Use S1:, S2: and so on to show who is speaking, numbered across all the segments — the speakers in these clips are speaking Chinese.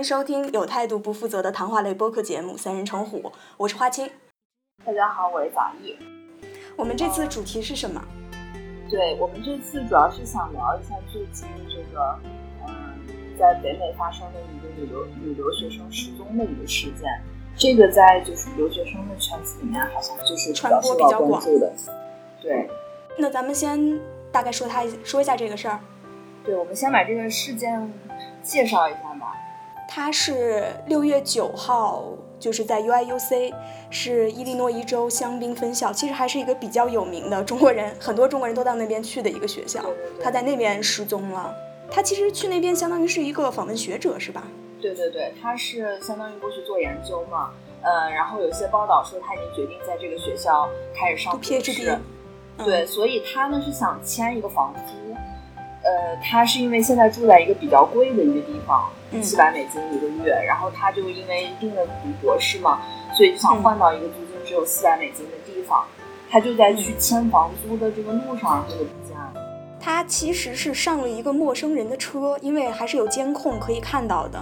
S1: 迎收听有态度不负责的谈话类播客节目《三人成虎》，我是花青。
S2: 大家好，我是早艺。
S1: 我们这次主题是什么？
S2: 对我们这次主要是想聊一下最近这个，嗯，在北美发生的一个女留女留学生失踪的一个事件。这个在就是留学生的圈子里面，好像就是
S1: 传播比较
S2: 关注的。对。
S1: 那咱们先大概说他说一下这个事儿。
S2: 对，我们先把这个事件介绍一下吧。
S1: 他是六月九号，就是在 U I U C，是伊利诺伊州香槟分校，其实还是一个比较有名的中国人，很多中国人都到那边去的一个学校。他在那边失踪了。他其实去那边相当于是一个访问学者，是吧？
S2: 对对对，他是相当于过去做研究嘛。呃，然后有些报道说他已经决定在这个学校开始上博士。对，所以他呢是想签一个房租。呃，他是因为现在住在一个比较贵的一个地方，七百美金一个月，然后他就因为定了读博士嘛，所以就想换到一个租金只有四百美金的地方。他就在去签房租的这个路上，这个不见了。
S1: 他其实是上了一个陌生人的车，因为还是有监控可以看到的。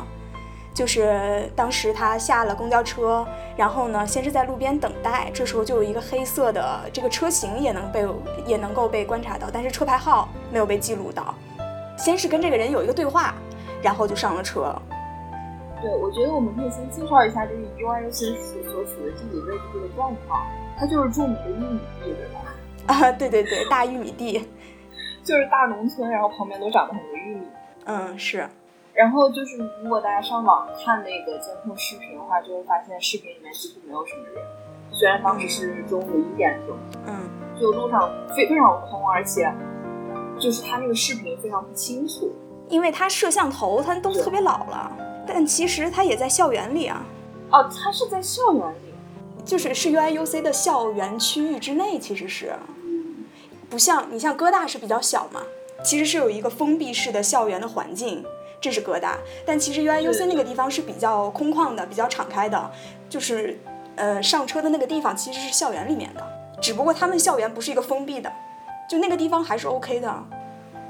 S1: 就是当时他下了公交车，然后呢，先是在路边等待，这时候就有一个黑色的这个车型也能被也能够被观察到，但是车牌号没有被记录到。先是跟这个人有一个对话，然后就上了车。
S2: 对，我觉得我们可以先介绍一下这个 U I U C 所处的地理位置这个状况，他就是著名的玉米地，对吧？
S1: 啊，对对对，大玉米地，
S2: 就是大农村，然后旁边都长了很多玉米。
S1: 嗯，是。
S2: 然后就是，如果大家上网看那个监控视频的话，就会发现视频里面几乎没有什么人。虽然当时是中午一点钟，
S1: 嗯，
S2: 就路上非非常空，而且就是他那个视频非常不清楚，
S1: 因为它摄像头它都特别老了。但其实它也在校园里啊。
S2: 哦，它是在校园里，
S1: 就是是 U I U C 的校园区域之内，其实是，不像你像哥大是比较小嘛，其实是有一个封闭式的校园的环境。这是疙瘩，但其实 U I U C 那个地方是比较空旷的，比较敞开的，就是呃上车的那个地方其实是校园里面的，只不过他们校园不是一个封闭的，就那个地方还是 O K 的。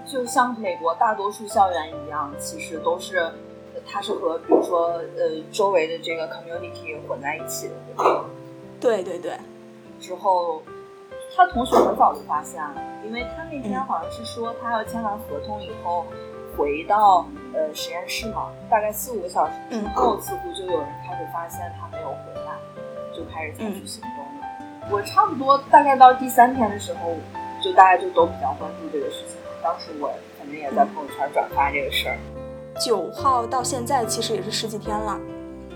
S2: 就像美国大多数校园一样，其实都是它是和比如说呃周围的这个 community 混在一起的，对吧？
S1: 对对对。
S2: 之后他同学很早就发现了，因为他那天好像是说他要签完合同以后。回到呃实验室嘛，大概四五个小时之后，似乎就有人开始发现他没有回来，就开始采取行动了。我差不多大概到第三天的时候，就大家就都比较关注这个事情。当时我反正也在朋友圈转发这个事儿。
S1: 九号到现在其实也是十几天了，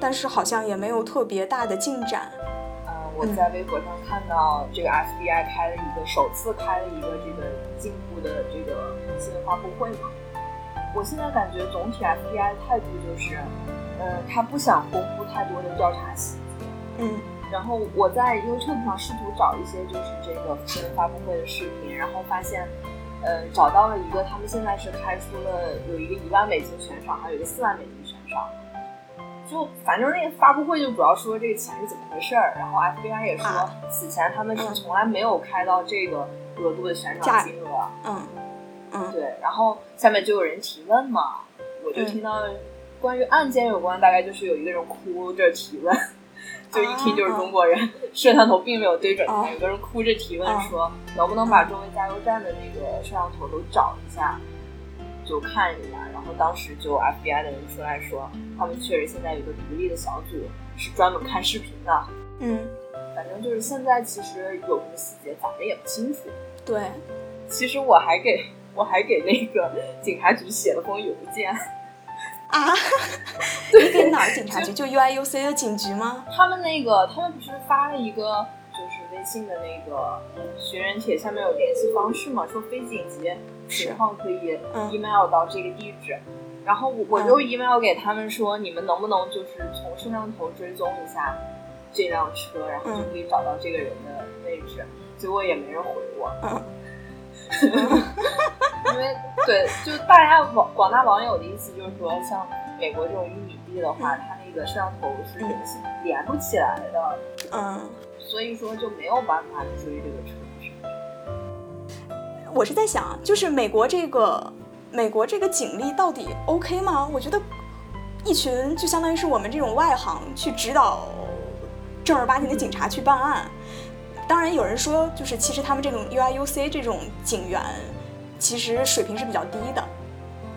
S1: 但是好像也没有特别大的进展。
S2: 嗯，我在微博上看到这个 FBI 开了一个首次开了一个这个进步的这个新闻发布会嘛。我现在感觉总体 FBI 的态度就是，呃，他不想公布太多的调查细节。
S1: 嗯。
S2: 然后我在 YouTube 上试图找一些就是这个新闻发布会的视频，然后发现，呃，找到了一个，他们现在是开出了有一个一万美金悬赏，还有一个四万美金悬赏。就反正那个发布会就主要说这个钱是怎么回事儿，然后 FBI 也说此前他们是从来没有开到这个额度的悬赏金额。
S1: 嗯。
S2: 嗯，对，然后下面就有人提问嘛，我就听到关于案件有关，大概就是有一个人哭着提问，就一听就是中国人，摄像头并没有对准他，有个人哭着提问说，能不能把周围加油站的那个摄像头都找一下，就看一下，然后当时就 FBI 的人出来说，他们确实现在有个独立的小组是专门看视频的，
S1: 嗯，
S2: 反正就是现在其实有什么细节咱们也不清楚，
S1: 对，
S2: 其实我还给。我还给那个警察局写了封邮件
S1: 啊！你给哪儿警察局？就 U I U C 的警局吗？
S2: 他们那个，他们不是发了一个就是微信的那个寻人帖，下面有联系方式嘛？说非紧急情况可以 email 到这个地址。然后我我就 email 给他们说，你们能不能就是从摄像头追踪一下这辆车，然后就可以找到这个人的位置？结果也没人回我。因为对，就大家网广大网友的意思就是说，像美国这种玉米地的话，它那个摄像头是连不起来的，
S1: 嗯，
S2: 所以说就没有办法追这个车。
S1: 我是在想，就是美国这个美国这个警力到底 OK 吗？我觉得一群就相当于是我们这种外行去指导正儿八经的警察去办案。当然有人说，就是其实他们这种 UIUC 这种警员，其实水平是比较低的，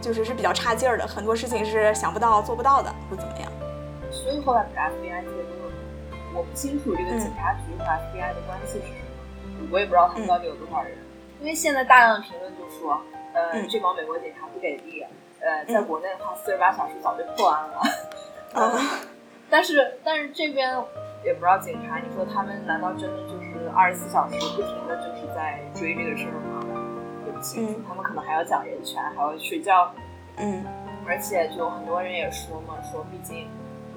S1: 就是是比较差劲儿的，很多事情是想不到、做不到的，会怎么样。
S2: 所以后来 FBI 介入了，我不清楚这个警察局和 FBI 的关系是什么，我也不知道他们到底有多少人。因为现在大量的评论就说，呃，这帮美国警察不给力，呃，在国内的话，四十八小时早就破案了。嗯，但是但是这边也不知道警察，你说他们难道真的就是二十四小时不停的就是在追这个事儿吗？对不起，他们可能还要讲人权，还要睡觉。
S1: 嗯，
S2: 而且就很多人也说嘛，说毕竟。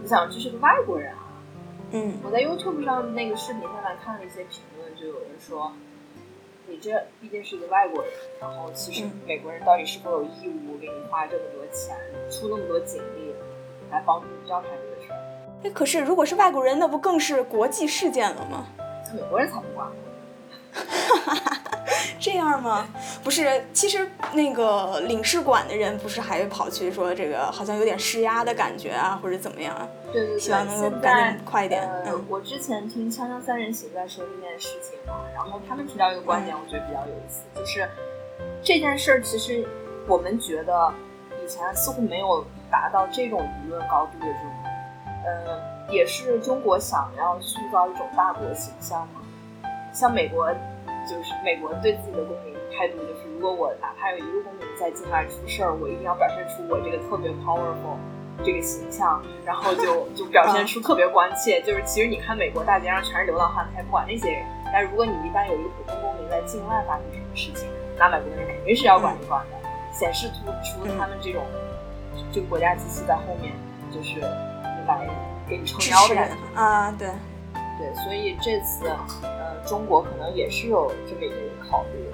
S2: 你想这是个外国人啊？
S1: 嗯，
S2: 我在 YouTube 上那个视频下面看了一些评论，就有人说，你这毕竟是一个外国人，然后其实美国人到底是否有义务给你花这么多钱，出那么多警力来帮助你调查这个事儿？
S1: 哎，可是如果是外国人，那不更是国际事件了吗？
S2: 美国人才不管。
S1: 这样吗？不是，其实那个领事馆的人不是还跑去说这个好像有点施压的感觉啊，或者怎么样啊？
S2: 对对对，
S1: 希望能够赶紧快一点。
S2: 嗯，我之前听《锵锵三人行》在说这件事情嘛，然后他们提到一个观点，我觉得比较有意思，就是这件事儿其实我们觉得以前似乎没有达到这种舆论高度的这种，嗯，也是中国想要塑造一种大国形象嘛，像美国。就是美国对自己的公民态度，就是如果我哪怕有一个公民在境外出事儿，我一定要表现出我这个特别 powerful 这个形象，然后就 就表现出特别关切。就是其实你看美国大街上全是流浪汉，他也不管那些人。但如果你一旦有一个普通公民在境外发生什么事情，那美国人肯定是要管一管的，显示突出他们这种这个国家机器在后面就是来给你撑腰的感觉
S1: 啊，对。
S2: 对，所以这次，呃，中国可能也是有这么一个考虑，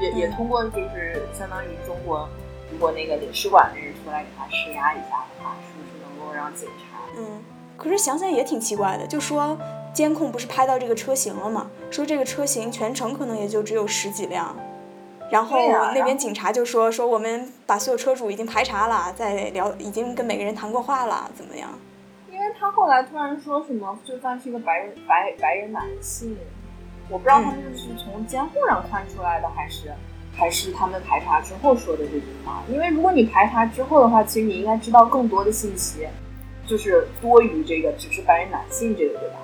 S2: 也也通过就是相当于中国，如果那个领事馆的人出来给他施压一下的话，是不是能够让警察？
S1: 嗯，可是想想也挺奇怪的，就说监控不是拍到这个车型了吗？说这个车型全程可能也就只有十几辆，然后那边警察就说说我们把所有车主已经排查了，在聊，已经跟每个人谈过话了，怎么样？
S2: 他后来突然说什么，就算是一个白人白白人男性，我不知道他们是从监控上看出来的，还是还是他们排查之后说的这句话。因为如果你排查之后的话，其实你应该知道更多的信息，就是多于这个只是白人男性这个，对吧？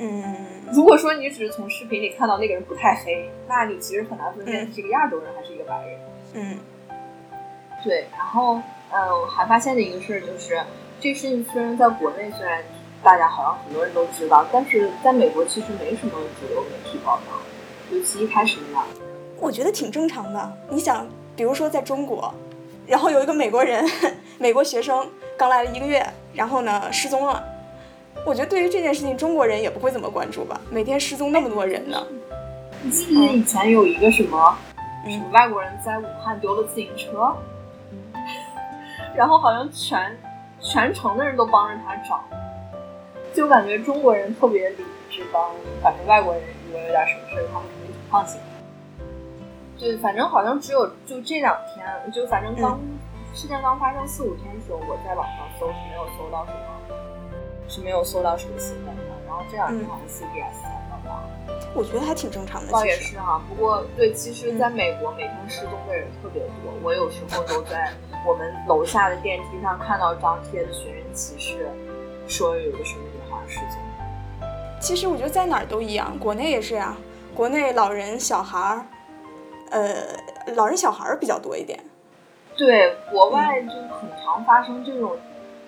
S1: 嗯。
S2: 如果说你只是从视频里看到那个人不太黑，那你其实很难分辨是一个亚洲人还是一个白人。
S1: 嗯。
S2: 对，然后呃，我还发现的一个事儿就是。这事情虽然在国内，虽然大家好像很多人都知道，但是在美国其实没什么主流媒体报道，尤其一开始那样。
S1: 我觉得挺正常的。你想，比如说在中国，然后有一个美国人，美国学生刚来了一个月，然后呢失踪了。我觉得对于这件事情，中国人也不会怎么关注吧？每天失踪那么多人呢。
S2: 你记得以前有一个什么什么外国人在武汉丢了自行车，然后好像全。全城的人都帮着他找，就感觉中国人特别理智，帮反正外国人如果有点什么事儿，他们肯定挺放心。对，反正好像只有就这两天，就反正刚事件刚发生四五天的时候，我在网上搜是没有搜到什么，是没有搜到什么新闻的。然后这两天好像 CBS
S1: 我觉得还挺正常的。
S2: 倒也是哈，不过对，其实在美国每天失踪的人特别多，我有时候都在。我们楼下的电梯上看到张贴的寻人启事，说有个什么女孩失踪。
S1: 其实我觉得在哪儿都一样，国内也是呀。国内老人小孩儿，呃，老人小孩儿比较多一点。
S2: 对，国外就很常发生这种，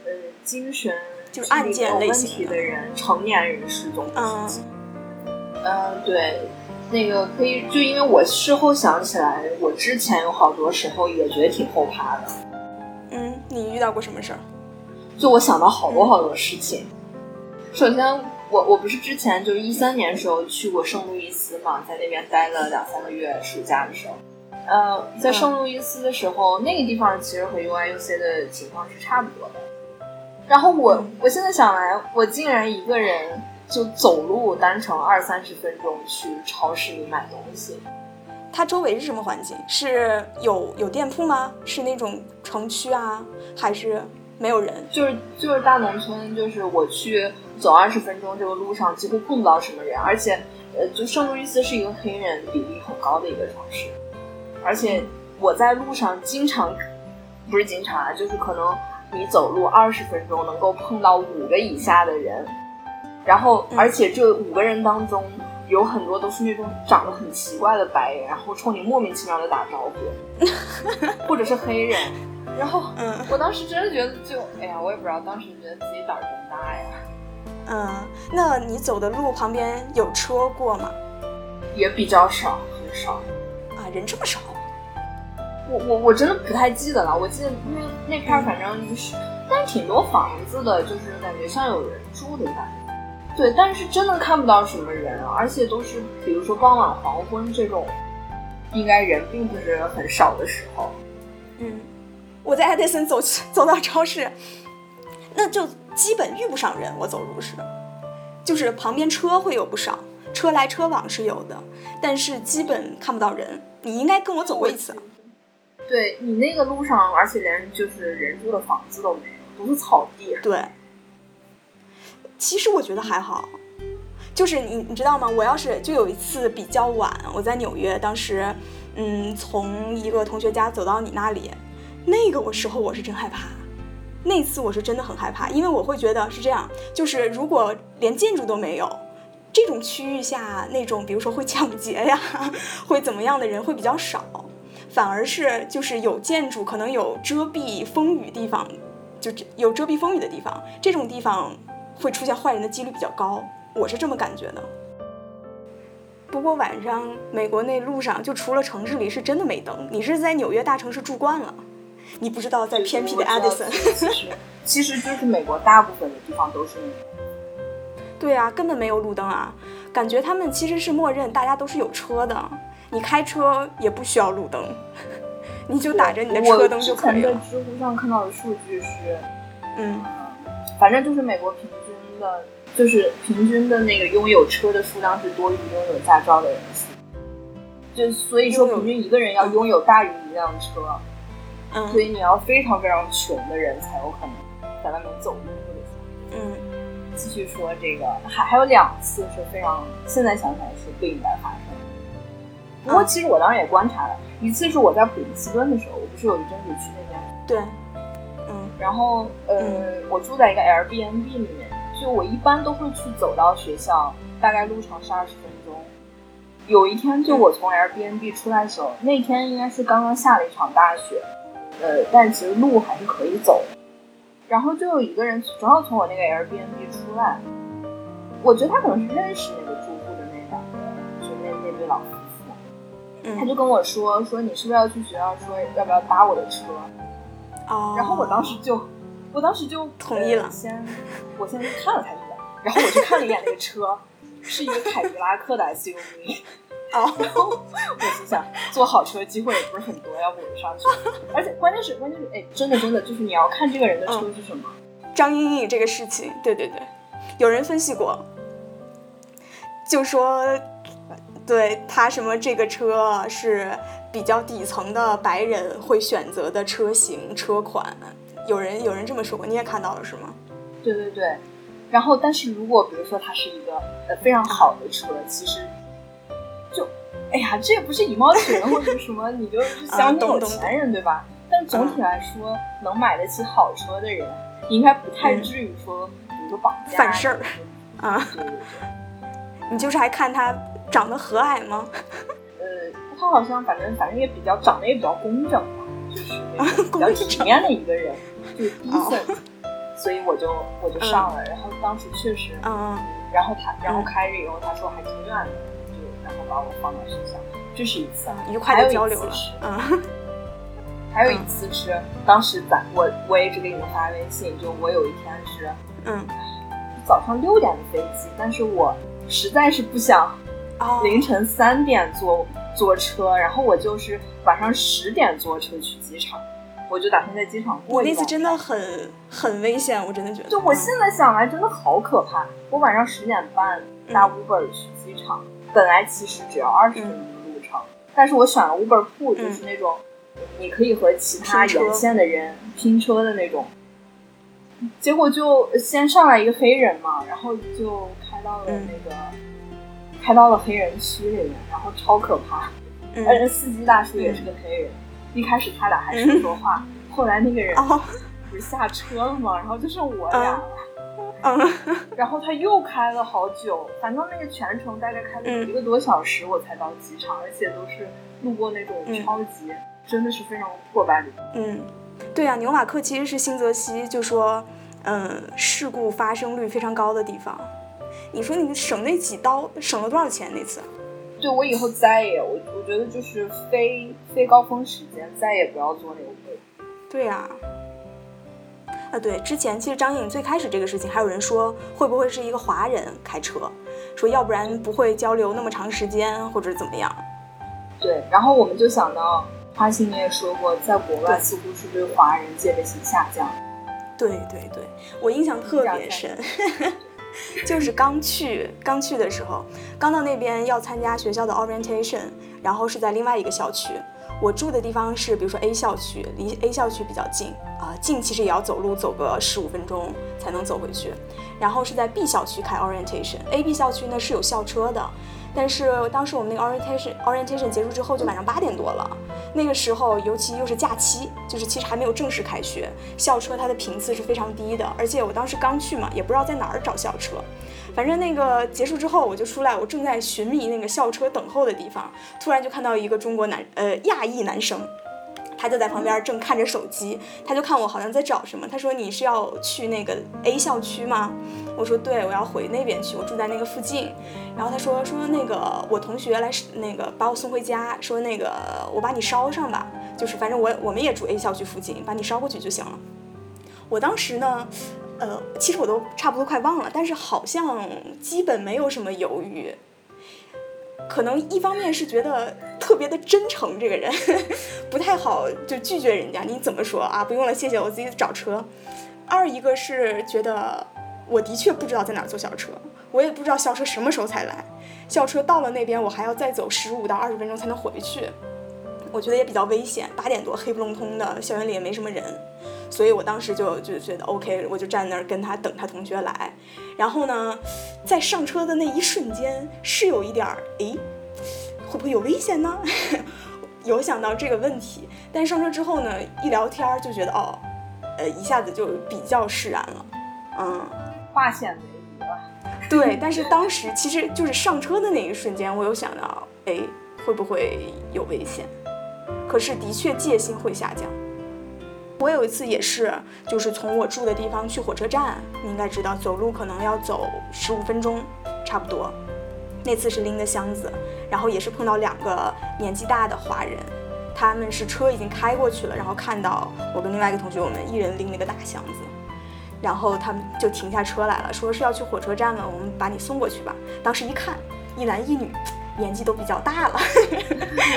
S2: 呃，精神
S1: 就是案件类
S2: 型的人，成年人失踪的事情。嗯，对。那个可以，就因为我事后想起来，我之前有好多时候也觉得挺后怕的。
S1: 嗯，你遇到过什么事儿？
S2: 就我想到好多好多事情。首先，我我不是之前就是一三年时候去过圣路易斯嘛，在那边待了两三个月，暑假的时候。呃，在圣路易斯的时候，那个地方其实和 UIUC 的情况是差不多的。然后我我现在想来，我竟然一个人。就走路单程二三十分钟去超市里买东西。
S1: 它周围是什么环境？是有有店铺吗？是那种城区啊，还是？没有人，
S2: 就是就是大农村，就是我去走二十分钟，这个路上几乎碰不到什么人，而且呃，就圣路易斯是一个黑人比例很高的一个城市，而且我在路上经常不是经常啊，就是可能你走路二十分钟能够碰到五个以下的人，然后而且这五个人当中有很多都是那种长得很奇怪的白人，然后冲你莫名其妙的打招呼，或者是黑人。然后，嗯，我当时真的觉得，就，哎呀，我也不知道，当时觉得自己胆儿真大呀。
S1: 嗯，那你走的路旁边有车过吗？
S2: 也比较少，很少。
S1: 啊，人这么少？
S2: 我我我真的不太记得了。我记得那那片儿反正就是，但是挺多房子的，就是感觉像有人住的感觉。对，但是真的看不到什么人，而且都是比如说傍晚黄昏这种，应该人并不是很少的时候。
S1: 嗯。我在爱迪森走走到超市，那就基本遇不上人。我走路时，就是旁边车会有不少，车来车往是有的，但是基本看不到人。你应该跟我走过一次。
S2: 对你那个路上，而且连就是人住的房子都没有，都是草地。
S1: 对。其实我觉得还好，就是你你知道吗？我要是就有一次比较晚，我在纽约，当时嗯从一个同学家走到你那里。那个我时候我是真害怕，那次我是真的很害怕，因为我会觉得是这样，就是如果连建筑都没有，这种区域下那种比如说会抢劫呀，会怎么样的人会比较少，反而是就是有建筑可能有遮蔽风雨地方，就有遮蔽风雨的地方，这种地方会出现坏人的几率比较高，我是这么感觉的。不过晚上美国那路上就除了城市里是真的没灯，你是在纽约大城市住惯了。你不知道在偏僻的 Edison，
S2: 其实其实就是美国大部分的地方都是。
S1: 对啊，根本没有路灯啊！感觉他们其实是默认大家都是有车的，你开车也不需要路灯，你就打着你的车灯就可以了。
S2: 我在知乎上看到的数据是，
S1: 嗯，
S2: 反正就是美国平均的，就是平均的那个拥有车的数量是多于拥有驾照的人数，就所以说平均一个人要拥有大于一辆车。所以你要非常非常穷的人才有可能在外面走路，或者
S1: 说，嗯，
S2: 继续说这个，还还有两次是非常，现在想起来是不应该发生。不过其实我当时也观察了一次，是我在普林斯顿的时候，我不是有一阵子去那边，
S1: 对，嗯，
S2: 然后呃，我住在一个 Airbnb 里面，就我一般都会去走到学校，大概路程是二十分钟。有一天，就我从 Airbnb 出来的时候，那天应该是刚刚下了一场大雪。呃，但其实路还是可以走，然后就有一个人正好从我那个 Airbnb 出来，我觉得他可能是认识那个住户的那两个，就那那对老夫妇，他就跟我说说你是不是要去学校，说要不要搭我的车，
S1: 哦，
S2: 然后我当时就，我当时就
S1: 同意了，
S2: 先我先去看了他一眼，然后我去看了一眼那个车，是一个凯迪拉克的 SUV。
S1: 哦，
S2: 然后我心想，坐好车机会也不是很多，要不我就上去。而且关键是，关键是，哎，真的真的，就是你要看这个人的车是什么。
S1: 张莹莹这个事情，对对对，有人分析过，就说，对他什么这个车是比较底层的白人会选择的车型车款，有人有人这么说过，你也看到了是吗？
S2: 对对对，然后但是如果比如说它是一个呃非常好的车，其实就。哎呀，这也不是以貌取人或者什么，你就 是相信有钱人对吧？但总体来说，能买得起好车的人，应该不太至于说，比如说绑架
S1: 犯事儿啊。你就是还看他长得和蔼吗？
S2: 呃，他好像反正反正也比较长得也比较工整吧，就是比较体面的一个人，就是低分，所以我就我就上了。然后当时确实，
S1: 嗯，
S2: 然后他然后开着以后，他说还挺远的。就然后把我放到学校，这是一次
S1: 愉快的交流了。
S2: 嗯，还有一次是当时咱我我也一直给你们发微信，就我有一天是
S1: 嗯
S2: 早上六点的飞机，但是我实在是不想凌晨三点坐坐车，然后我就是晚上十点坐车去机场，我就打算在机场过
S1: 一。那次真的很很危险，我真的觉得。
S2: 就我现在想来，真的好可怕。我晚上十点半搭 Uber 去机场。本来其实只要二十分钟的路程，但是我选了 Uber Pool，就是那种你可以和其他沿线的人拼车的那种结果就先上来一个黑人嘛，然后就开到了那个，开到了黑人区里面，然后超可怕。而且司机大叔也是个黑人，一开始他俩还是说话，后来那个人不是下车了吗？然后就剩我俩了。嗯，然后他又开了好久，反正那个全程大概开了一个多小时，我才到机场，而且都是路过那种超级，真的是非常破败的。
S1: 嗯。对啊，纽马克其实是新泽西，就说，嗯，事故发生率非常高的地方。你说你省那几刀，省了多少钱那次？
S2: 对我以后再也，我我觉得就是非非高峰时间再也不要做那个车。
S1: 对呀，啊对，之前其实张颖最开始这个事情，还有人说会不会是一个华人开车，说要不然不会交流那么长时间或者怎么样。
S2: 对，然后我们就想到。花心你也说过，在国外似乎是对华人戒备心下降。
S1: 对对对，我印象特别深，就是刚去刚去的时候，刚到那边要参加学校的 orientation，然后是在另外一个校区。我住的地方是比如说 A 校区，离 A 校区比较近啊，近其实也要走路走个十五分钟才能走回去。然后是在 B 校区开 orientation，A、B 校区呢是有校车的。但是当时我们那个 orientation orientation 结束之后就晚上八点多了，那个时候尤其又是假期，就是其实还没有正式开学，校车它的频次是非常低的，而且我当时刚去嘛，也不知道在哪儿找校车，反正那个结束之后我就出来，我正在寻觅那个校车等候的地方，突然就看到一个中国男呃亚裔男生。他就在旁边正看着手机，他就看我好像在找什么。他说：“你是要去那个 A 校区吗？”我说：“对，我要回那边去，我住在那个附近。”然后他说：“说那个我同学来那个把我送回家，说那个我把你捎上吧，就是反正我我们也住 A 校区附近，把你捎过去就行了。”我当时呢，呃，其实我都差不多快忘了，但是好像基本没有什么犹豫。可能一方面是觉得特别的真诚，这个人 不太好就拒绝人家，你怎么说啊？不用了，谢谢，我自己找车。二一个是觉得我的确不知道在哪坐校车，我也不知道校车什么时候才来，校车到了那边我还要再走十五到二十分钟才能回去，我觉得也比较危险。八点多黑不隆咚的，校园里也没什么人。所以我当时就就觉得 OK，我就站那儿跟他等他同学来，然后呢，在上车的那一瞬间是有一点儿，诶，会不会有危险呢？有想到这个问题，但上车之后呢，一聊天就觉得哦，呃，一下子就比较释然了，嗯，
S2: 化险为夷了。
S1: 对，但是当时其实就是上车的那一瞬间，我有想到，哎，会不会有危险？可是的确戒心会下降。我有一次也是，就是从我住的地方去火车站，你应该知道，走路可能要走十五分钟，差不多。那次是拎的箱子，然后也是碰到两个年纪大的华人，他们是车已经开过去了，然后看到我跟另外一个同学，我们一人拎了个大箱子，然后他们就停下车来了，说是要去火车站了，我们把你送过去吧。当时一看，一男一女，年纪都比较大了，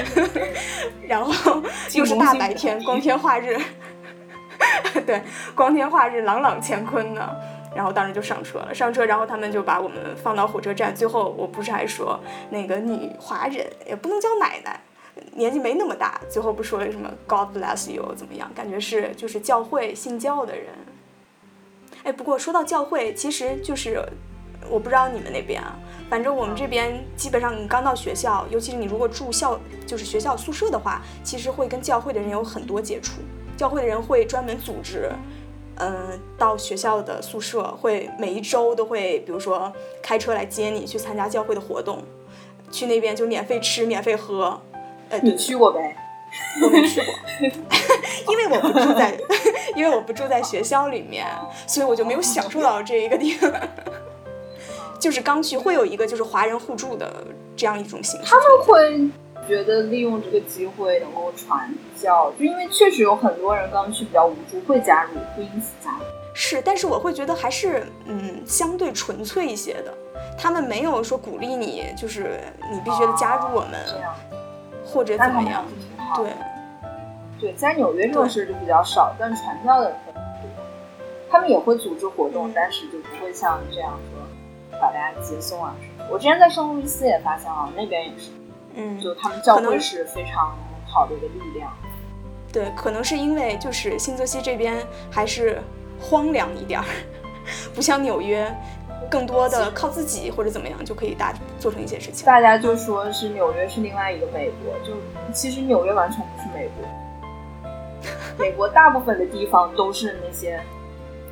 S1: 然后又是大白天，光天化日。对，光天化日，朗朗乾坤呢，然后当时就上车了。上车，然后他们就把我们放到火车站。最后，我不是还说那个女华人也不能叫奶奶，年纪没那么大。最后不说了什么 God bless you 怎么样？感觉是就是教会信教的人。哎，不过说到教会，其实就是我不知道你们那边啊，反正我们这边基本上你刚到学校，尤其是你如果住校就是学校宿舍的话，其实会跟教会的人有很多接触。教会的人会专门组织，嗯，到学校的宿舍，会每一周都会，比如说开车来接你去参加教会的活动，去那边就免费吃、免费喝。呃，
S2: 你去过呗？
S1: 我没去过，因为我不住在，因为我不住在学校里面，所以我就没有享受到这一个地方。就是刚去会有一个就是华人互助的这样一种形式。
S2: 他们会。觉得利用这个机会能够传教，就因为确实有很多人刚去比较无助，会加入，会因此加入。
S1: 是，但是我会觉得还是嗯相对纯粹一些的，他们没有说鼓励你，就是你必须得加入我们，或者怎么样。对，
S2: 对，在纽约这种事就比较少，但传教的人很多，他们也会组织活动，但是就不会像这样说把大家接送啊什么。我之前在圣路易斯也发现了，那边也是。
S1: 嗯，
S2: 就他们教会是非常好的一个力量。
S1: 对，可能是因为就是新泽西这边还是荒凉一点儿，不像纽约，更多的靠自己或者怎么样就可以大做成一些事情。
S2: 大家就说是纽约是另外一个美国，就其实纽约完全不是美国。美国大部分的地方都是那些，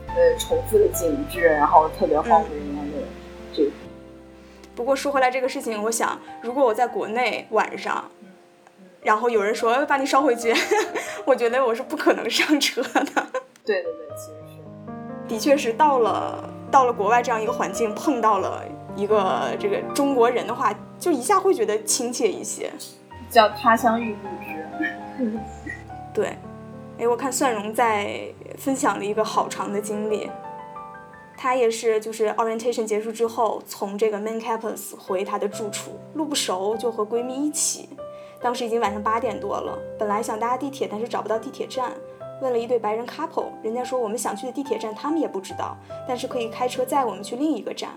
S2: 呃，重复的景致，然后特别荒无人烟的这。
S1: 不过说回来这个事情，我想，如果我在国内晚上，然后有人说把你捎回去，我觉得我是不可能上车的。
S2: 对对对，其实是，
S1: 的确是到了到了国外这样一个环境，碰到了一个这个中国人的话，就一下会觉得亲切一些。
S2: 叫他乡遇故知。
S1: 对。哎，我看蒜蓉在分享了一个好长的经历，她也是就是 orientation 结束之后，从这个 main campus 回她的住处，路不熟就和闺蜜一起，当时已经晚上八点多了，本来想搭地铁，但是找不到地铁站，问了一对白人 couple，人家说我们想去的地铁站他们也不知道，但是可以开车载我们去另一个站。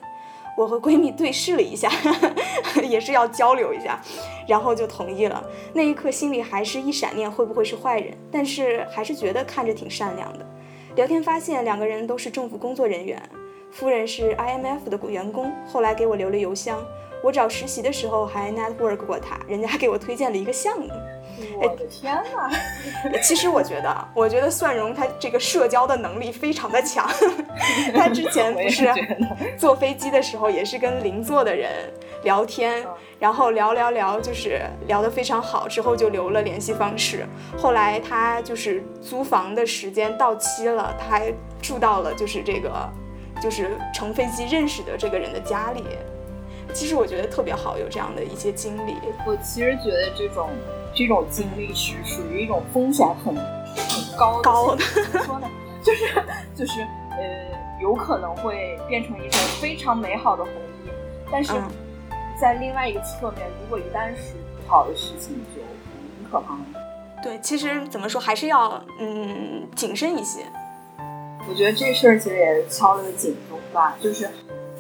S1: 我和闺蜜对视了一下，也是要交流一下，然后就同意了。那一刻心里还是一闪念，会不会是坏人？但是还是觉得看着挺善良的。聊天发现两个人都是政府工作人员，夫人是 IMF 的员工，后来给我留了邮箱。我找实习的时候还 network 过他，人家还给我推荐了一个项目。
S2: 我的天哪！
S1: 其实我觉得，我觉得蒜蓉他这个社交的能力非常的强。他之前不是 坐飞机的时候，也是跟邻座的人聊天，然后聊聊聊，就是聊得非常好，之后就留了联系方式。后来他就是租房的时间到期了，他还住到了就是这个，就是乘飞机认识的这个人的家里。其实我觉得特别好，有这样的一些经历。
S2: 我其实觉得这种。这种经历是属于一种风险很很高
S1: 高
S2: 的，怎么说呢？就是就是呃，有可能会变成一种非常美好的回忆，但是在另外一个侧面，如果一旦是不好的事情，就很可怕。
S1: 对，其实怎么说，还是要嗯谨慎一些。
S2: 我觉得这事儿其实也敲了个警钟吧，就是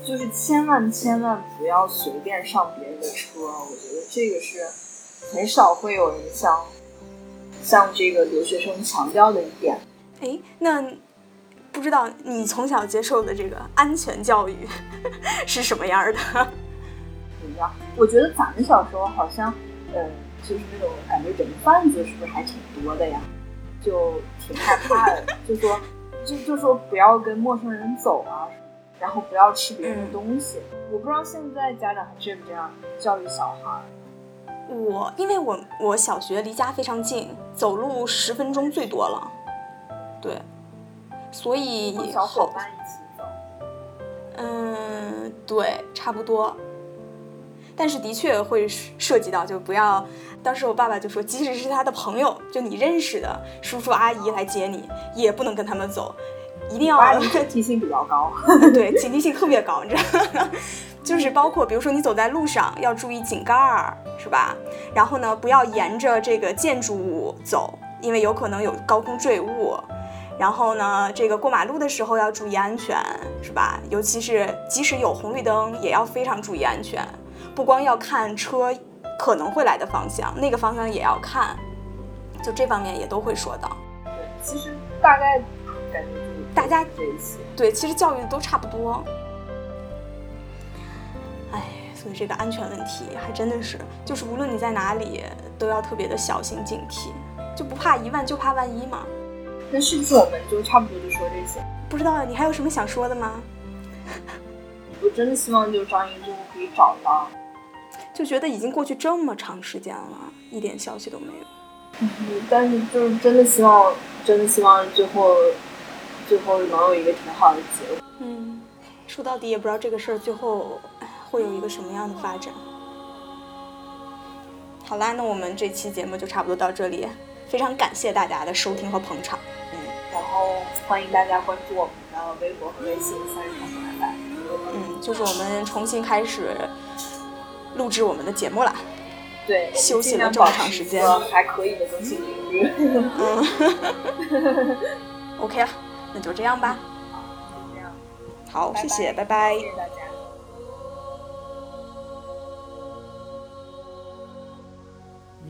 S2: 就是千万千万不要随便上别人的车，我觉得这个是。很少会有人像像这个留学生强调的一点。
S1: 哎，那不知道你从小接受的这个安全教育 是什么样的？
S2: 怎么样？我觉得咱们小时候好像，呃，就是那种感觉人贩子是不是还挺多的呀？就挺害怕的，就说就就说不要跟陌生人走啊，然后不要吃别人的东西。我不知道现在家长还这不这样教育小孩。
S1: 我因为我我小学离家非常近，走路十分钟最多了，对，所以
S2: 小伙伴一起走，
S1: 嗯，对，差不多。但是的确会涉及到，就不要。当时我爸爸就说，即使是他的朋友，就你认识的叔叔阿姨来接你，也不能跟他们走，一定要
S2: 警惕性比较高。
S1: 对，警惕性特别高，你知道。就是包括，比如说你走在路上要注意井盖儿，是吧？然后呢，不要沿着这个建筑物走，因为有可能有高空坠物。然后呢，这个过马路的时候要注意安全，是吧？尤其是即使有红绿灯，也要非常注意安全。不光要看车可能会来的方向，那个方向也要看。就这方面也都会说到。
S2: 对，其实大概感觉
S1: 大家
S2: 这一些，
S1: 对，其实教育都差不多。所以这个安全问题还真的是，就是无论你在哪里，都要特别的小心警惕，就不怕一万就怕万一嘛。
S2: 那是不是我们就差不多就说这些？
S1: 不知道你还有什么想说的吗？
S2: 我真的希望就是张英最后可以找到。
S1: 就觉得已经过去这么长时间了，一点消息都没有。
S2: 嗯，但是就是真的希望，真的希望最后，最后能有一个挺好的结果。
S1: 嗯，说到底也不知道这个事儿最后。会有一个什么样的发展？好啦，那我们这期节目就差不多到这里，非常感谢大家的收听和捧场。
S2: 嗯，然后欢迎大家关注我们的微博和微信“三人成虎来
S1: 嗯，就是我们重新开始录制我们的节目啦。
S2: 对，
S1: 休息了这么长时间，
S2: 还可以的更新频率。
S1: 嗯，OK 了，那就这样吧。
S2: 好，就这样。
S1: 好，谢谢，
S2: 拜
S1: 拜。
S2: 谢谢大家。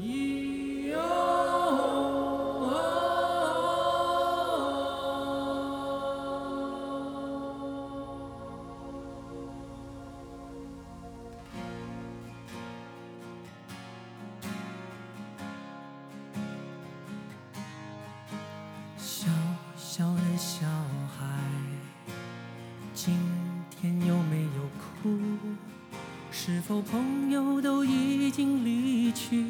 S3: 咿哟小小的小孩今天有没有哭？是否朋友都已经离去？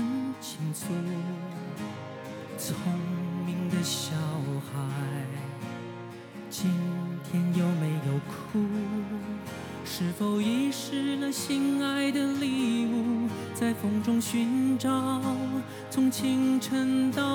S3: 中寻找从清晨到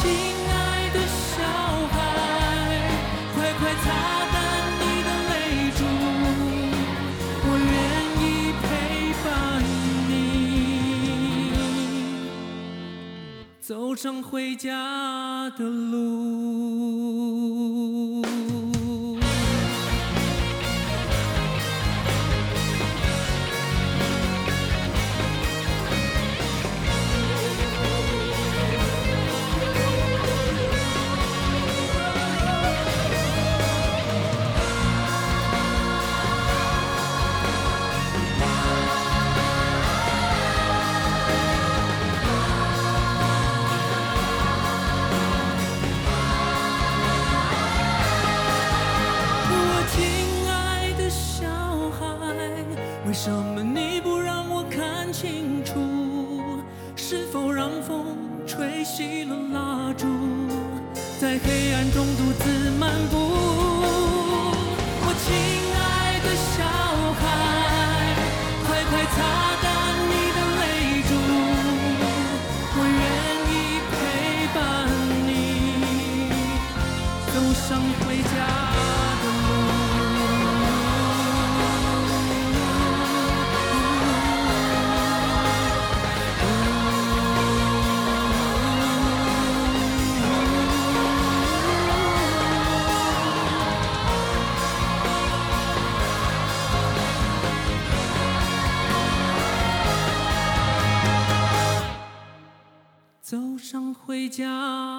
S3: 亲爱的小孩快快擦干你的泪珠我愿意陪伴你走上回家的路。吹熄了蜡烛在黑暗中独自漫步。家。